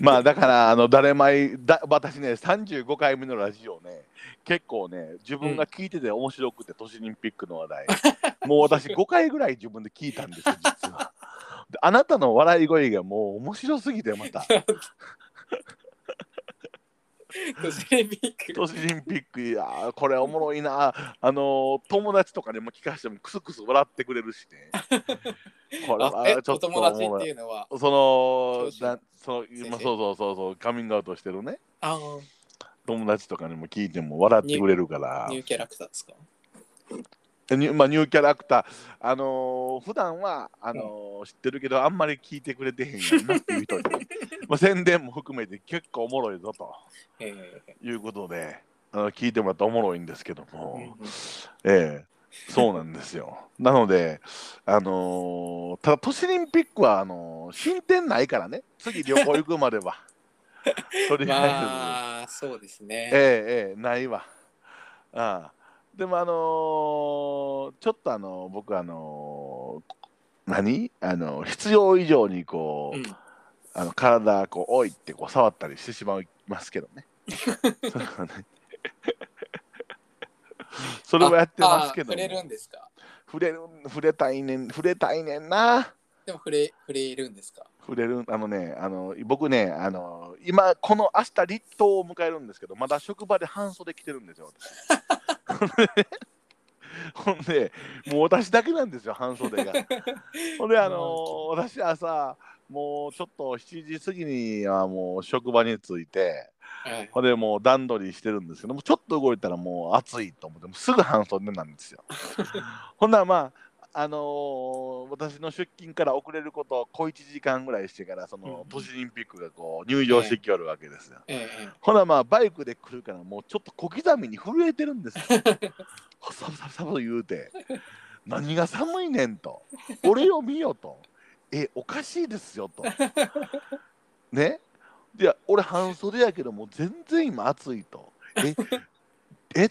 まあだからあの誰まいだ私ね35回目のラジオね結構ね自分が聞いてて面白くて、都市オリンピックの話題。もう私5回ぐらい自分で聞いたんですよ実は。であなたの笑い声がもう面白すぎてまた。都市オリンピック。都市オリンピックいやーこれおもろいな。あのー友達とかでも聞かせてもクスクス笑ってくれるしね。これはちょっとお友達っていうのは？そのその生。まあ、そうそうそうそうカミングアウトしてるね。あ友達とかにも聞いても笑ってくれるから。ニューキャラクターですか？ニュ,、まあ、ニューキャラクター。あのー普段はあのー知ってるけどあんまり聞いてくれてへんやんなって いう人にまあ宣伝も含めて結構おもろいぞと。えいうことであの聞いてもらったらおもろいんですけどえも、ええそうなんですよ。なので、あのーただ、都市オリンピックはあのー進展ないからね、次旅行行くまでは。とりあえず、まあそうですね。ええええないわ。ああ。でも、あのーちょっとあのー僕、あのー何？あの必要以上にこう、うん。あの体こう置いてこう触ったりしてしまいますけどね。それはね。それはやってますけどあ触れるんですか？触れる触れたいねん触れたいねんな。でも触れ触れるんですか？触れるあのねあの僕ねあの今この明日立冬を迎えるんですけどまだ職場で半袖着てるんですよ私。ほんでもう私だけなんですよ半袖が。ほんであの私朝もうちょっと7時過ぎにはもう職場に着いてはい。ほんでもう段取りしてるんですけどもちょっと動いたらもう暑いと思ってすぐ半袖なんですよ。ほんならまああのー私の出勤から遅れること小1時間ぐらいしてからそのうん。都市オリンピックがこう入場してきよるわけですよ、ええほなまあバイクで来るからもうちょっと小刻みに震えてるんですよ。サブサブサブ言うて。何が寒いねんと。俺を見よと。えおかしいですよと。ね？いや俺半袖やけどもう全然今暑いと。ええ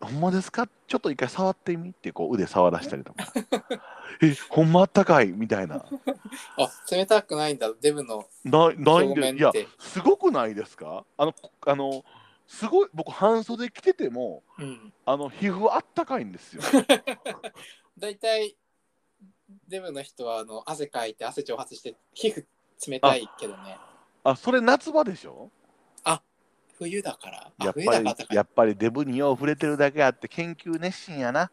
ほんまですか？ちょっと一回触ってみってこう腕触らしたりとか。えほんまあったかい？みたいな。あ冷たくないんだ。デブのないないいやすごくないですか？あのこあのすごい僕半袖着ててもうん。あの皮膚あったかいんですよ。大体デブの人はあの汗かいて汗蒸発して皮膚冷たいけどね。あそれ夏場でしょ？冬だから。あやっぱりやっぱりデブによう触れてるだけあって研究熱心やな。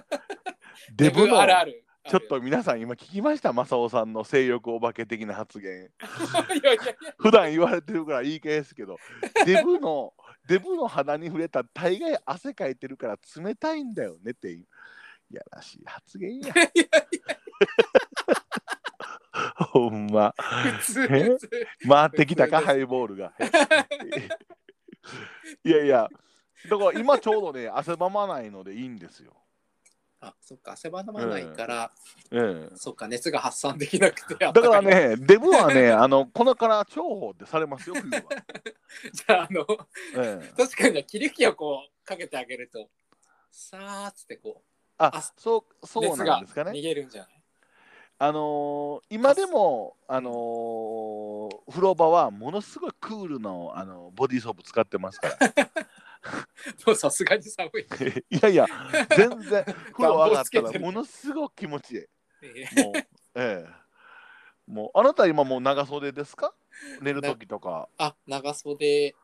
デブのあるある。ちょっと皆さん今聞きました正雄さんの性欲お化け的な発言。いやいやいや。普段言われてるからいい系ですけど。デブのデブの肌に触れたら大概汗かいてるから冷たいんだよねっていう。いやらしい発言や ほんま。回ってきたか？ハイボールが。いやいや。だから今ちょうどね 汗ばまないのでいいんですよ。あそっか。汗ばまないから、えそっか熱が発散できなくてえ、だからねデブはねあのこれから重宝ってされますよ冬は、じゃああのええ、確かに霧吹きをこうかけてあげるとさーっつってこああそうそうなんですかね。逃げるんじゃない？あのー今でも、あのー風呂場はものすごいクールの、あのボディーソープ使ってますから。もうさすがに寒い。いやいや全然 風呂上がったらものすごく気持ちいい。えもうええ。もうあなた今もう長袖ですか？寝る時とか、あ長袖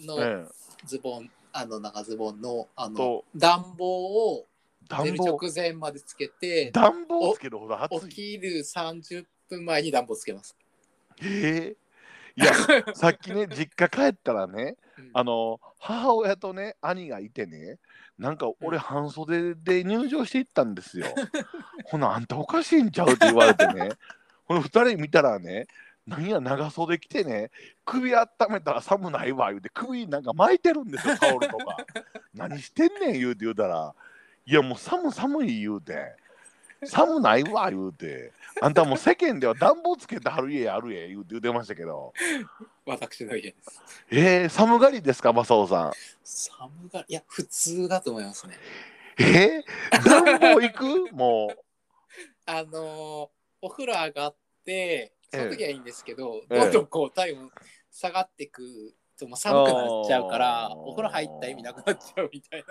のええ、ズボン、あの長ズボンのあのと暖房を寝る直前までつけて暖房つけるほど暑い。起きる30分前に暖房つけます。ええ。いや さっきね実家帰ったらねうん。あの母親とね兄がいてねなんか俺半袖で入場していったんですよ。ほなあんたおかしいんちゃうって言われてね。この2人見たらねなんや長袖着てね首温めたら寒ないわ言うて首なんか巻いてるんですよタオルとか。何してんねん言うて言うたらいやもう寒寒い言うて寒ないわ言うてあんたもう世間では暖房つけてはる家あるえ言うて言うてましたけど私の家です。えー、寒がりですか正雄さん。寒がいや普通だと思いますね。えー、暖房行く？もう。あのーお風呂上がってその時はいいんですけど、ええどんどんこう体温下がってくともう寒くなっちゃうからお風呂入った意味なくなっちゃうみたい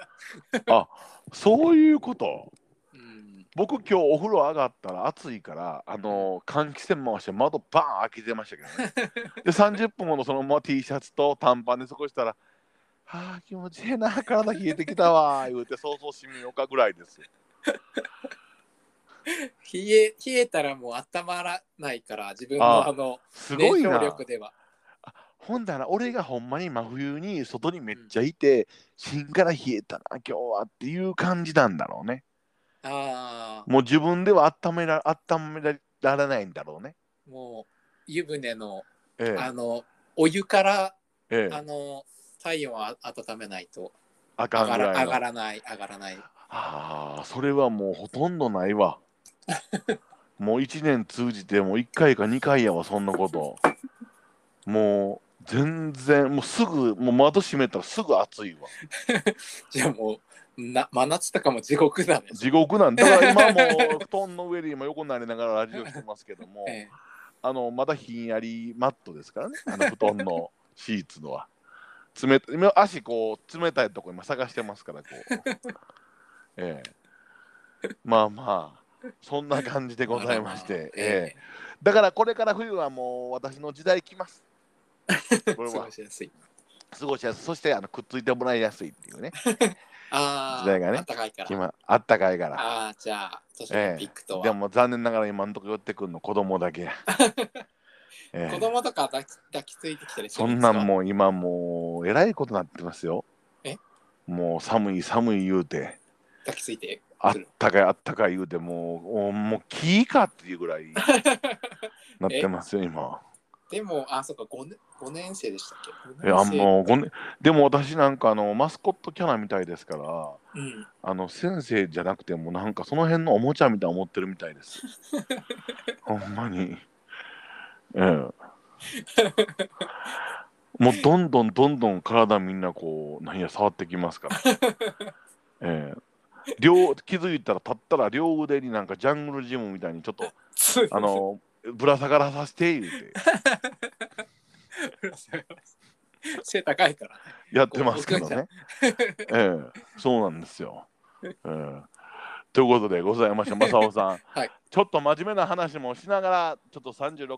な。あそういうこと？うん、僕今日お風呂上がったら暑いからあの換気扇回して窓バーン開けてましたけどね。で30分後のそのまま T シャツと短パンで過ごしたら「はあ気持ちいいな体冷えてきたわ」言うてそうそうしみようかぐらいです。冷え冷えたらもう温まらないから自分のああのすごい。力では。ほんだら俺がほんまに真冬に外にめっちゃいて、芯から冷えたな今日はっていう感じなんだろうね。ああもう自分では温めら温められないんだろうね。もう湯船のええ。あのお湯からええ。あの体温をあ温めないと。上がら上がらない上がらない。ああそれはもうほとんどないわ。もう1年通じてもう1回か2回やわそんなこと。もう全然もうすぐもう窓閉めたらすぐ暑いわ。じゃあもうな真夏とかも地獄だね。地獄なんだから今もう 布団の上で今横になりながらラジオしてますけどもええ。あのまだひんやりマットですからね。あの布団のシーツのは。冷た今足こう冷たいとこ今探してますからこう。ええ。まあまあそんな感じでございまして、ええ。だからこれから冬はもう私の時代来ます これ過はごしやすい。過ごしやすいそしてあのくっついてもらいやすいっていうねああ、時代がねあったかいから。今あったかいからああ、じゃあ、年のピックとは。でも残念ながら今のとこ寄ってくるの子供だけや、ええ子供とか抱き抱きついてきたりすそんるんですか？なんもう今もうえらいことになってますよ。え？もう寒い寒い言うて抱きついてあっ。たかいあったかい言うてもうおもう木かっていうぐらい なってますよ今。でも、あ、そっか、5年 ,5 年生でしたっけ？いや ?5 もうごねでも私なんかあのマスコットキャラみたいですからうん。あの先生じゃなくてもなんかその辺のおもちゃみたいに思ってるみたいです。ほんまに。ええ。もうどんどんどんどん体みんなこう何や触ってきますから。ええ。両気づいたら立ったら両腕になんかジャングルジムみたいにちょっとあのぶら下がらさせて言う て。背高いから。ね。やってますけどね。ええ、そうなんですよ。ええ、ということでございまして、正雄さん、はい。ちょっと真面目な話もしながら、ちょっと36、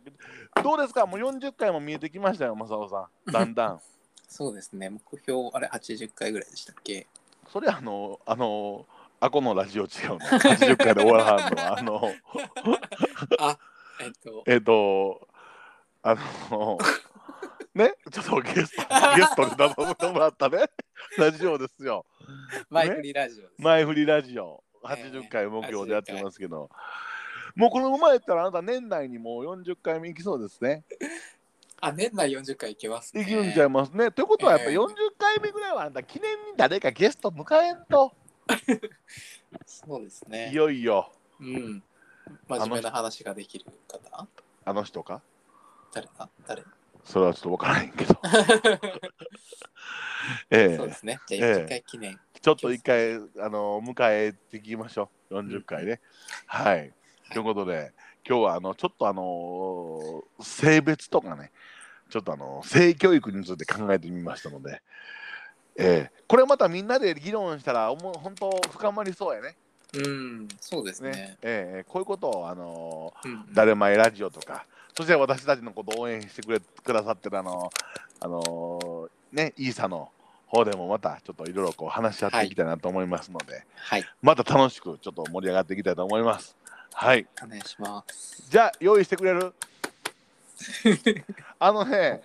どうですか、もう40回も見えてきましたよ、正雄さん、だんだん。そうですね、目標、あれ、80回ぐらいでしたっけ？それあの、あの、あこのラジオ違うの、80回で終わらはんのは、あの、あ、えっと、えっ、と、あの、ね、ちょっとゲスト、ゲストに頼んでもらったね、ラジオですよ。マイフリーラジオです。前振りラジオ80回目標でやってますけど、もうこのままやったらあなた年内にもう40回目いきそうですね。あ、年内40回いけます、ね。いけるんちゃいますね。ということはやっぱええ40回目ぐらいはあんた記念に誰かゲスト迎えんと。そうですねい。よいようん。真面目な話ができる方？あの人か？誰だ？誰？それはちょっと分からへんけど。ええ。そうですね。じゃあ、ええ。一回記念。ちょっと一回あの迎えていきましょう。40回ね、はい。ということで今日はあのちょっとあの性別とかね。ちょっとあの性教育について考えてみましたので、ええ。これまたみんなで議論したらおも本当深まりそうやねうん、そうですねね。ええこういうことをあのうん「誰前ラジオ」とかそして私たちのことを応援してくれくださってるあのあのねイーサの方でもまたちょっといろいろこう話し合っていきたいなと思いますので、はい、また楽しくちょっと盛り上がっていきたいと思います。はい。お願いします。じゃあ用意してくれる？あのね、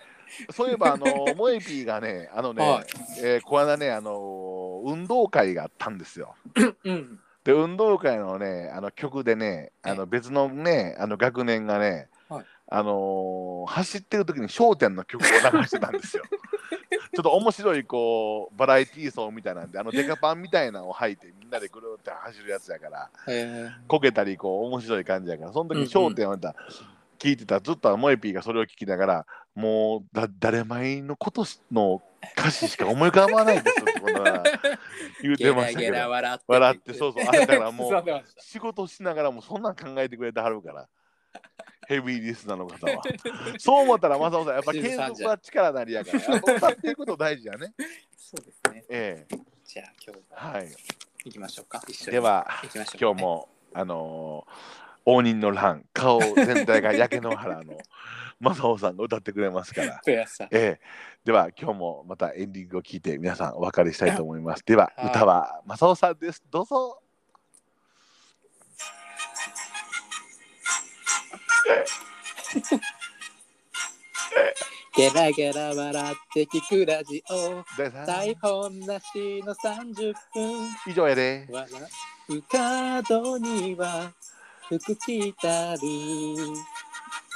そういえばあのモエピーがね、あのね、はいえーこの間ねあの運動会があったんですよ。うん。で運動会のねあの曲でね、あの別のねあの学年がね、はい。あのー走ってる時に『笑点』の曲を流してたんですよ。ちょっと面白いこうバラエティーソンみたいなんであのデカパンみたいなのを履いてみんなでぐるーって走るやつやからえ。こけたりこう面白い感じやからその時に『うんうん。笑点』をまた聞いてたらずっとモエピーがそれを聞きながらもうだ誰前のことの歌詞しか思い浮かばないですってことは言うてましたけど。ラ笑って。笑ってそうそう。あれだからもう仕事しながらもそんなん考えてくれてはるから。ヘビーリスナーの方は。そう思ったら正雄さんやっぱ継続は力なりやから。やっぱ歌っていくこと大事やね。そうですね。ええ。じゃあ、今日もはい。行きましょうか。一緒に。では行きましょうかね、今日もあのー応仁の乱顔全体が焼け野原の正雄さんが歌ってくれますから。ええでは今日もまたエンディングを聞いて皆さんお別れしたいと思いますでははい歌は正雄さんですどうぞ ゲラゲラ笑って聞くラジオ。台本なしの30分。以上やで笑う角には服着たる。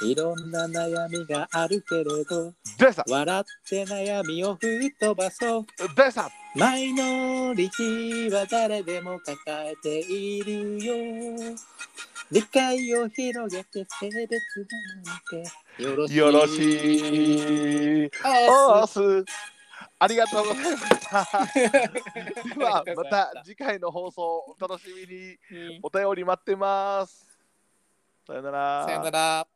いろんな悩みがあるけれど、笑って悩みを吹っ飛ばそう。マイノリティは誰でも抱えているよ。理解を広げて性別なんてよろしい？よろしいあおーすありがとうございました。ではまた次回の放送お楽しみにーお便り待ってます。さよなら。さよなら。